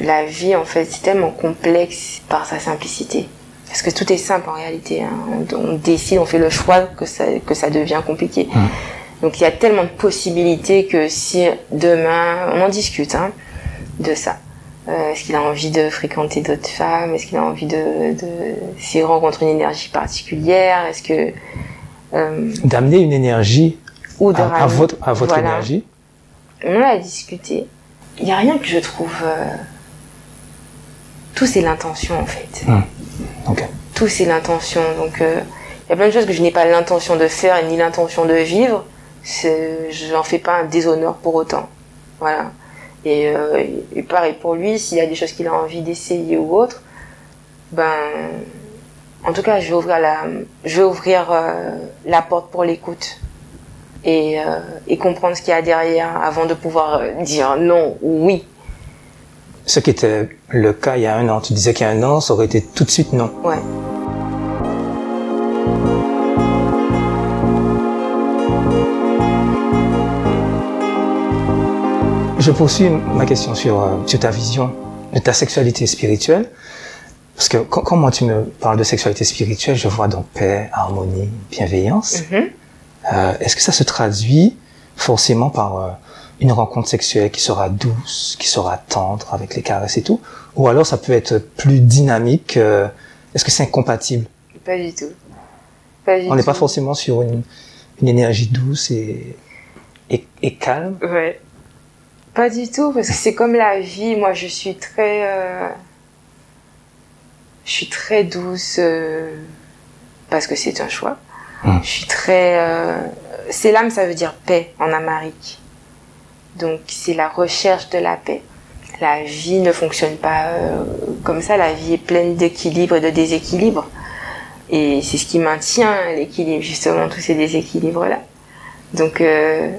la vie en fait, c'est tellement complexe par sa simplicité. Parce que tout est simple en réalité. Hein. On, décide, on fait le choix que ça, que ça devient compliqué. Mmh. Donc il y a tellement de possibilités que si demain, on en discute hein, de ça. Euh, est-ce qu'il a envie de fréquenter d'autres femmes? Est-ce qu'il a envie de, de s'il rencontre une énergie particulière? Est-ce que
euh, d'amener une énergie ou de à, ramener, à votre à votre voilà. énergie
On a discuté. Il n'y a rien que je trouve. Euh... Tout c'est l'intention en fait.
Mmh. Okay.
Tout c'est l'intention. Donc il y a plein de choses que je n'ai pas l'intention de faire ni l'intention de vivre je n'en fais pas un déshonneur pour autant. Voilà. Et, euh, et pareil pour lui, s'il y a des choses qu'il a envie d'essayer ou autre, ben, en tout cas, je vais ouvrir la, je vais ouvrir euh, la porte pour l'écoute et, euh, et comprendre ce qu'il y a derrière avant de pouvoir dire non ou oui.
Ce qui était le cas il y a un an. Tu disais qu'il y a un an, ça aurait été tout de suite non.
Ouais.
Je poursuis ma question sur, euh, sur ta vision de ta sexualité spirituelle. Parce que quand, quand, moi tu me parles de sexualité spirituelle, je vois donc paix, harmonie, bienveillance.
Mhm.
Euh, Est-ce que ça se traduit forcément par euh, une rencontre sexuelle qui sera douce, qui sera tendre avec les caresses et tout? Ou alors ça peut être plus dynamique euh, Est-ce que c'est incompatible?
Pas du tout. Pas du
On n'est pas forcément sur une, une énergie douce et, et, et calme?
Ouais. Pas du tout, parce que c'est comme la vie. Moi, je suis très. euh, Je suis très douce euh, parce que c'est un choix.
Mm.
Je suis très. euh, ça veut dire paix en amérique. Donc, c'est la recherche de la paix. La vie ne fonctionne pas comme ça. La vie est pleine d'équilibre et de déséquilibre. Et c'est ce qui maintient l'équilibre, justement, tous ces déséquilibres-là. Donc, euh,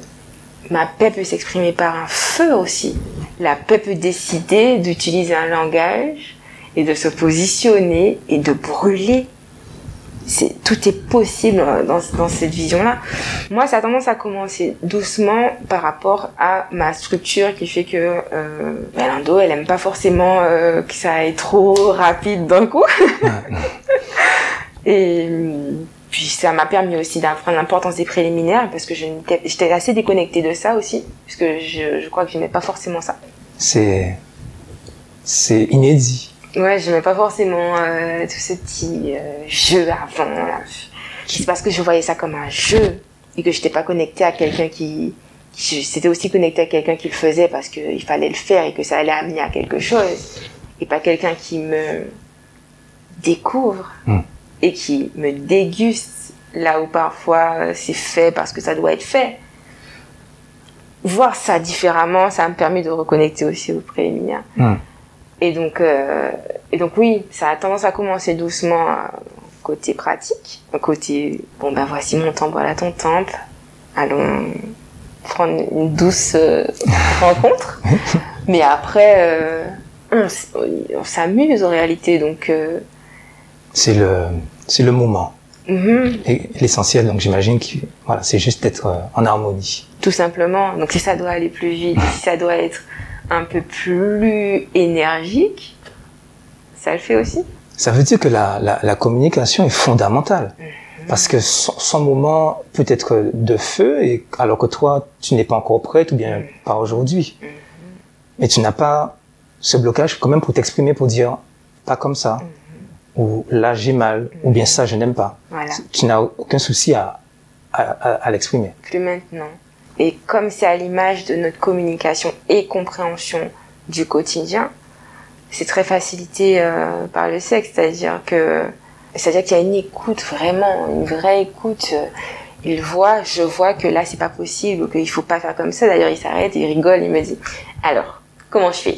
ma paix peut s'exprimer par un feu aussi. La paix peut décider d'utiliser un langage et de se positionner et de brûler. C'est, tout est possible dans, dans cette vision-là. Moi, ça a tendance à commencer doucement par rapport à ma structure qui fait que euh, ben, l'Indo, elle aime pas forcément euh, que ça aille trop rapide d'un coup. Et puis ça m'a permis aussi d'apprendre l'importance des préliminaires parce que j'étais assez déconnectée de ça aussi, parce que je, je crois que j'aimais pas forcément ça.
C'est c'est inédit.
Ouais, j'aimais pas forcément euh, tout ce petit euh, jeu avant. Là. C'est parce que je voyais ça comme un jeu et que j'étais pas connectée à quelqu'un qui, qui c'était aussi connecté à quelqu'un qui le faisait parce qu'il fallait le faire et que ça allait amener à quelque chose et pas quelqu'un qui me découvre
Mm.
Et qui me déguste là où parfois euh, c'est fait parce que ça doit être fait. Voir ça différemment, ça m'a permis de reconnecter aussi au préliminaire.
Hmm.
Et donc, euh, et donc oui, ça a tendance à commencer doucement euh, côté pratique, côté bon ben voici mon temple, voilà ton temple, allons prendre une douce euh, rencontre. Mais après, on, on s'amuse en réalité, donc
C'est le c'est le moment.
mhm,
Et l'essentiel, donc j'imagine que voilà, c'est juste d'être euh, en harmonie.
tout simplement. Donc si ça doit aller plus vite, si ça doit être un peu plus énergique, ça le fait aussi.
Ça veut dire que la, la, la communication est fondamentale. Parce que son, son moment peut être de feu, et alors que toi, tu n'es pas encore prête, ou bien pas aujourd'hui. Mais tu n'as pas ce blocage quand même pour t'exprimer, pour dire pas comme ça, ou là j'ai mal, ou bien ça je n'aime pas.
Voilà.
Tu n'as aucun souci à, à, à, à l'exprimer.
plus maintenant. Et comme c'est à l'image de notre communication et compréhension du quotidien, c'est très facilité euh, par le sexe, c'est-à-dire que c'est-à-dire qu'il y a une écoute vraiment, une vraie écoute. Il voit, je vois que là c'est pas possible qu'il faut pas faire comme ça. D'ailleurs il s'arrête, il rigole, il me dit alors comment je fais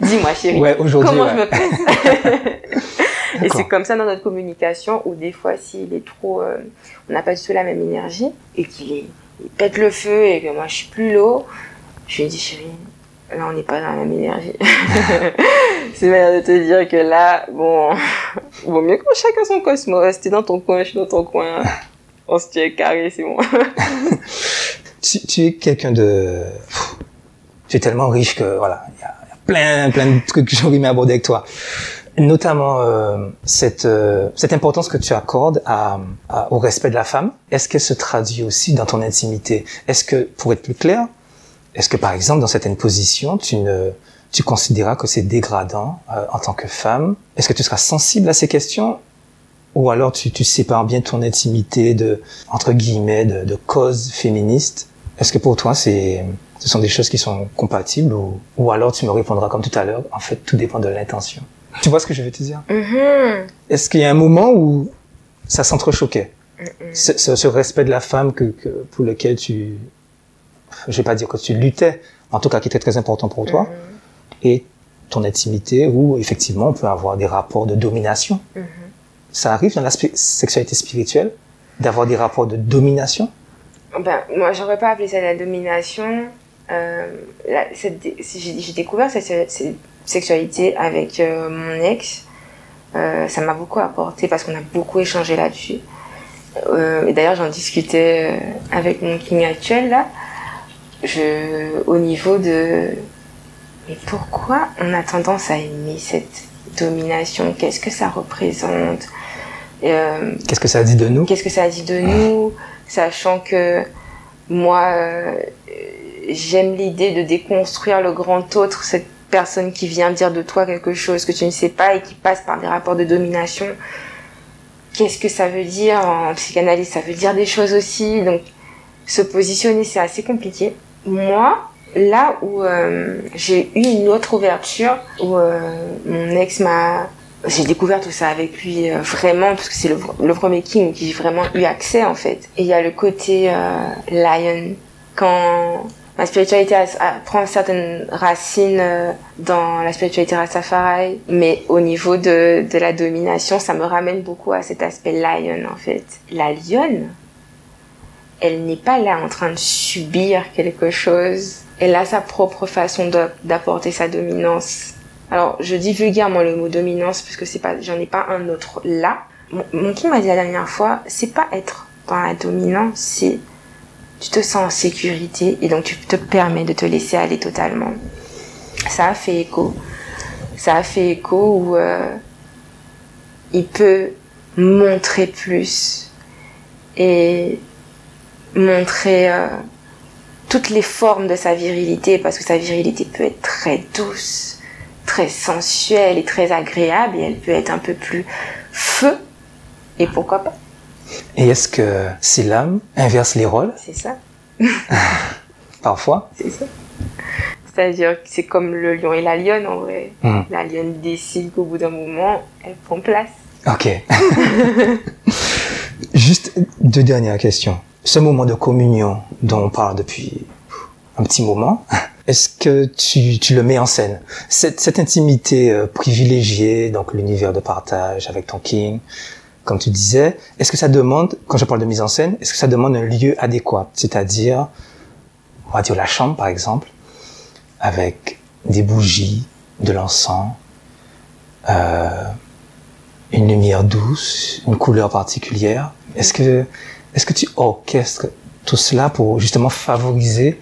Dis-moi chérie.
Ouais,
Comment
ouais.
je me place Et c'est comme ça dans notre communication où des fois s'il est trop, euh, on n'a pas du tout la même énergie et qu'il pète le feu et que moi je suis plus l'eau, je lui dis chérie, là on n'est pas dans la même énergie. c'est manière de te dire que là, bon, vaut mieux que chacun son cosmos, t'es dans ton coin, je suis dans ton coin, on se tient carré, c'est bon.
Tu, tu es quelqu'un de... Tu es tellement riche que voilà, il y a, plein, plein de trucs que j'aurais aimé aborder avec toi. Notamment euh, cette, euh, cette importance que tu accordes à, à- au respect de la femme. Est-ce qu'elle se traduit aussi dans ton intimité? Est-ce que, pour être plus clair, est-ce que par exemple dans certaines positions, tu ne tu considéras que c'est dégradant euh, en tant que femme? Est-ce que tu seras sensible à ces questions? Ou alors tu, tu sépares bien ton intimité de entre guillemets de, de causes féministes Est-ce que pour toi c'est ce sont des choses qui sont compatibles ou, ou alors tu me répondras comme tout à l'heure en fait tout dépend de l'intention. Tu vois ce que je veux te dire?
Mhm.
Est-ce qu'il y a un moment où ça s'entrechoquait? Ce, ce, ce respect de la femme que, que pour lequel tu je vais pas dire que tu luttais en tout cas qui était très important pour toi
Mhm.
et ton intimité où effectivement on peut avoir des rapports de domination.
Mhm.
Ça arrive dans la sexualité spirituelle d'avoir des rapports de domination?
Ben, moi, j'aurais pas appelé ça la domination. euh, j'ai découvert cette, sexualité avec euh, mon ex. Euh, ça m'a beaucoup apporté parce qu'on a beaucoup échangé là-dessus. et d'ailleurs, j'en discutais avec mon king actuel là. Au niveau de, mais pourquoi on a tendance à aimer cette domination Qu'est-ce que ça représente
Qu'est-ce que ça dit de nous?
Qu'est-ce que ça dit de nous Sachant que moi, j'aime l'idée de déconstruire le grand autre, cette personne qui vient dire de toi quelque chose que tu ne sais pas et qui passe par des rapports de domination. Qu'est-ce que ça veut dire? En psychanalyse Ça veut dire des choses aussi. Donc, se positionner, c'est assez compliqué. Moi, là où euh, j'ai eu une autre ouverture, où euh, mon ex m'a... J'ai découvert tout ça avec lui euh, vraiment, parce que c'est le, le, premier King qui j'ai vraiment eu accès en fait. Et il y a le côté Lion. Quand ma spiritualité prend certaines racines dans la spiritualité Rastafari, mais au niveau de, de la domination, ça me ramène beaucoup à cet aspect lion en fait. La lionne, elle n'est pas là en train de subir quelque chose. Elle a sa propre façon d'apporter sa dominance. Alors, je dis vulgairement le mot dominance parce que c'est pas, j'en ai pas un autre là. Mon, qui m'a dit la dernière fois, c'est pas être dans la dominance, c'est tu te sens en sécurité et donc tu te permets de te laisser aller totalement. Ça a fait écho. Ça a fait écho où euh, il peut montrer plus et montrer euh, toutes les formes de sa virilité parce que sa virilité peut être très douce, très sensuelle et très agréable et elle peut être un peu plus feu et pourquoi pas
et est-ce que c'est l'âme inverse les rôles?
C'est ça.
Parfois.
C'est ça. C'est-à-dire que c'est comme le lion et la lionne en vrai. Hmm. La lionne décide qu'au bout d'un moment, elle prend place.
Ok. Juste deux dernières questions. Ce moment de communion dont on parle depuis un petit moment, est-ce que tu, le mets en scène? Cette, cette intimité euh, privilégiée, donc l'univers de partage avec ton king, comme tu disais, est-ce que ça demande, quand je parle de mise en scène, est-ce que ça demande un lieu adéquat? C'est-à-dire, on va dire la chambre par exemple, avec des bougies, de l'encens, euh, une lumière douce, une couleur particulière. Est-ce que, est-ce que tu orchestres tout cela pour justement favoriser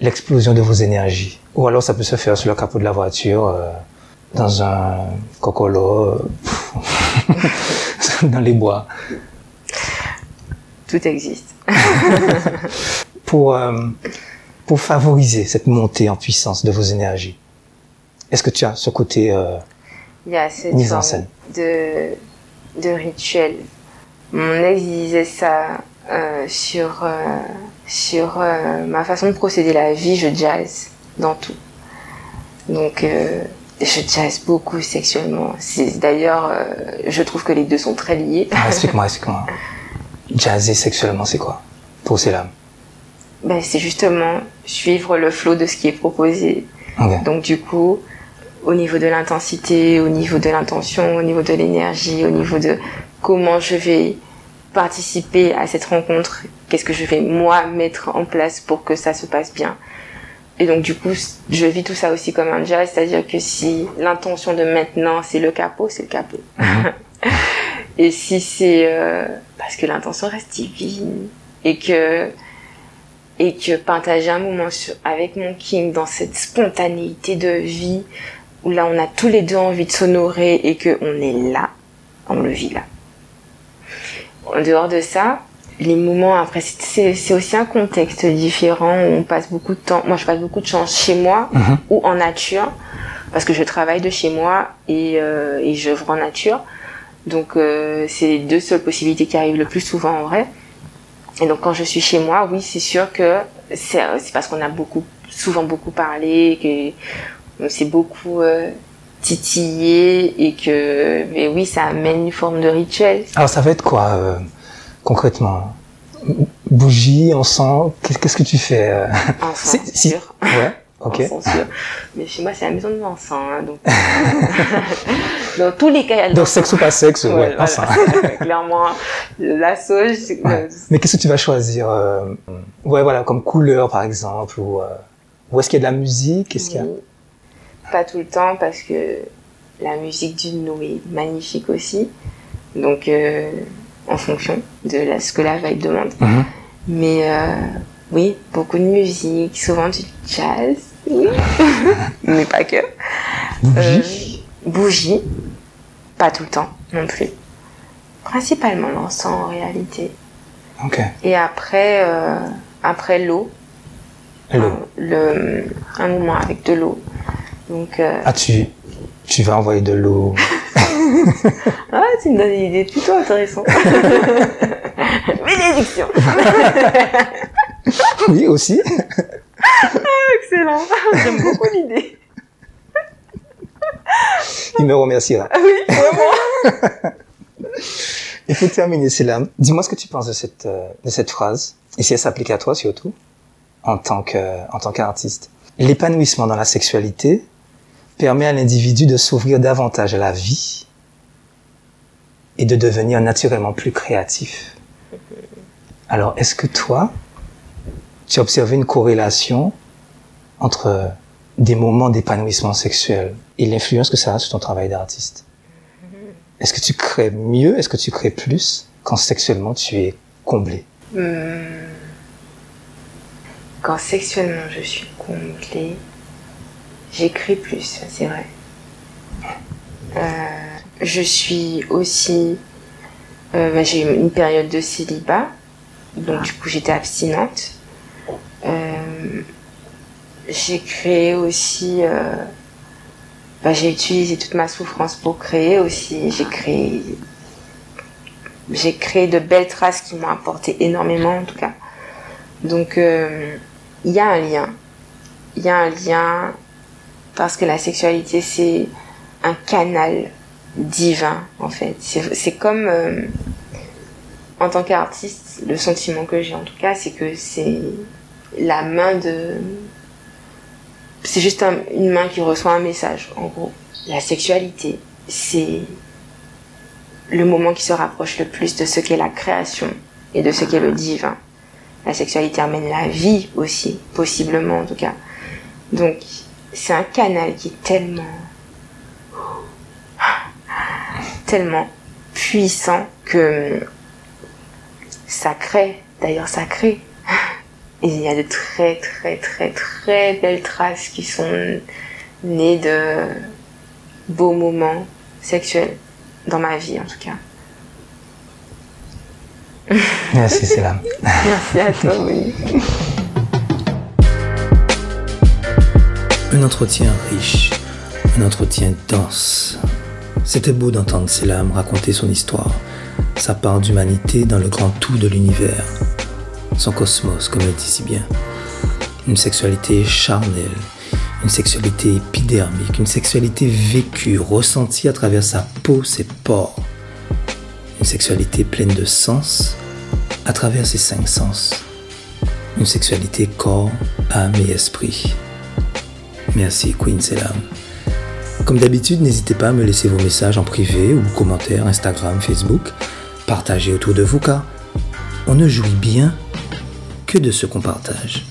l'explosion de vos énergies? Ou alors ça peut se faire sur le capot de la voiture, euh, dans un cocolo. Euh, dans les bois
Tout existe.
pour, euh, pour favoriser cette montée en puissance de vos énergies, est-ce que tu as ce côté euh,
Il y a cette mise en scène? de, de rituel. Mon ex disait ça euh, sur, sur ma façon de procéder la vie, je jazz dans tout. Donc je jazz beaucoup sexuellement. D'ailleurs, euh, je trouve que les deux sont très liés.
Ah, explique-moi, explique-moi. Jazzer sexuellement, c'est quoi? Pour ces lames?
Ben, c'est justement suivre le flot de ce qui est proposé. Donc du coup, au niveau de l'intensité, au niveau de l'intention, au niveau de l'énergie, au niveau de comment je vais participer à cette rencontre, qu'est-ce que je vais moi mettre en place pour que ça se passe bien. Et donc du coup, je vis tout ça aussi comme un jazz, c'est-à-dire que si l'intention de maintenant c'est le capot, c'est le capot. Mhm. et si c'est euh, parce que l'intention reste divine et que et que partager un moment avec mon king dans cette spontanéité de vie où là on a tous les deux envie de s'honorer et que on est là, on le vit là. En dehors de ça, les moments après c'est aussi un contexte différent où on passe beaucoup de temps. Moi je passe beaucoup de temps chez moi mhm. ou en nature parce que je travaille de chez moi et, euh, et j'œuvre en nature. Donc euh, c'est les deux seules possibilités qui arrivent le plus souvent en vrai. Et donc quand je suis chez moi oui c'est sûr que c'est parce qu'on a beaucoup souvent beaucoup parlé que on s'est beaucoup euh, titillé et que mais oui ça amène une forme de rituel
alors ça va être quoi euh, concrètement? Bougie, encens, qu'est-ce que tu fais
euh? Encens, si, sûr.
Ouais.
Mais chez moi, c'est la maison de l'encens. Hein, donc... Dans tous les cas,
Donc, sexe ou pas sexe, ouais, encens.
Clairement, la sauge.
Mais qu'est-ce que tu vas choisir euh... Ouais, voilà, comme couleur, par exemple, ou, euh... Est-ce qu'il y a de la musique? Qu'est-ce qu'il y a.
Pas tout le temps parce que la musique d'une nous est magnifique aussi. Donc, euh, en fonction de la- ce que la vibe demande.
Mhm.
Mais euh, oui, beaucoup de musique, souvent du jazz, oui. mais pas que.
Bougie
Euh, bougie, pas tout le temps non plus. Principalement l'encens en réalité.
Ok.
Et après, après l'eau,
L'eau.
un- le, un moment avec de l'eau. Donc, euh,
Ah, tu, tu vas envoyer de l'eau.
ah, tu me donnes une idée plutôt intéressante. Bénédiction
oui, aussi.
Excellent J'aime beaucoup l'idée.
Il me remerciera.
Ah oui, vraiment
Et pour terminer, c'est là. Dis-moi ce que tu penses de cette, euh, de cette phrase, et si elle s'applique à toi surtout, en tant que, en tant qu'artiste. L'épanouissement dans la sexualité permet à l'individu de s'ouvrir davantage à la vie et de devenir naturellement plus créatif. Alors, est-ce que toi, tu as observé une corrélation entre des moments d'épanouissement sexuel et l'influence que ça a sur ton travail d'artiste? Est-ce que tu crées mieux Est-ce que tu crées plus quand sexuellement tu es comblé?
Hum, Quand sexuellement je suis comblée, j'écris plus, c'est vrai. Euh, je suis aussi. euh, bah, j'ai eu une période de célibat, donc du coup j'étais abstinente. Euh, j'ai créé aussi. bah, j'ai utilisé toute ma souffrance pour créer aussi. J'ai créé j'ai créé de belles traces qui m'ont apporté énormément en tout cas. Donc il y a un lien. Il y a un lien parce que la sexualité c'est un canal divin en fait. C'est comme euh, en tant qu'artiste, le sentiment que j'ai en tout cas, c'est que c'est la main de... C'est juste un- une main qui reçoit un message en gros. La sexualité, c'est le moment qui se rapproche le plus de ce qu'est la création et de ce qu'est le divin. La sexualité amène la vie aussi, possiblement en tout cas. Donc, c'est un canal qui est tellement, tellement puissant que ça crée, d'ailleurs ça crée. Et il y a de très très très très belles traces qui sont nées de beaux moments sexuels dans ma vie en tout cas.
Merci, c'est là.
Merci à toi, oui.
Un entretien riche, un entretien dense. C'était beau d'entendre Selam raconter son histoire, sa part d'humanité dans le grand tout de l'univers, son cosmos, comme elle dit si bien. Une sexualité charnelle, une sexualité épidermique, une sexualité vécue, ressentie à travers sa peau, ses pores. Une sexualité pleine de sens à travers ses cinq sens. Une sexualité corps, âme et esprit. Merci Queen Selam. Comme d'habitude, n'hésitez pas à me laisser vos messages en privé ou commentaires Instagram, Facebook. Partagez autour de vous car on ne jouit bien que de ce qu'on partage.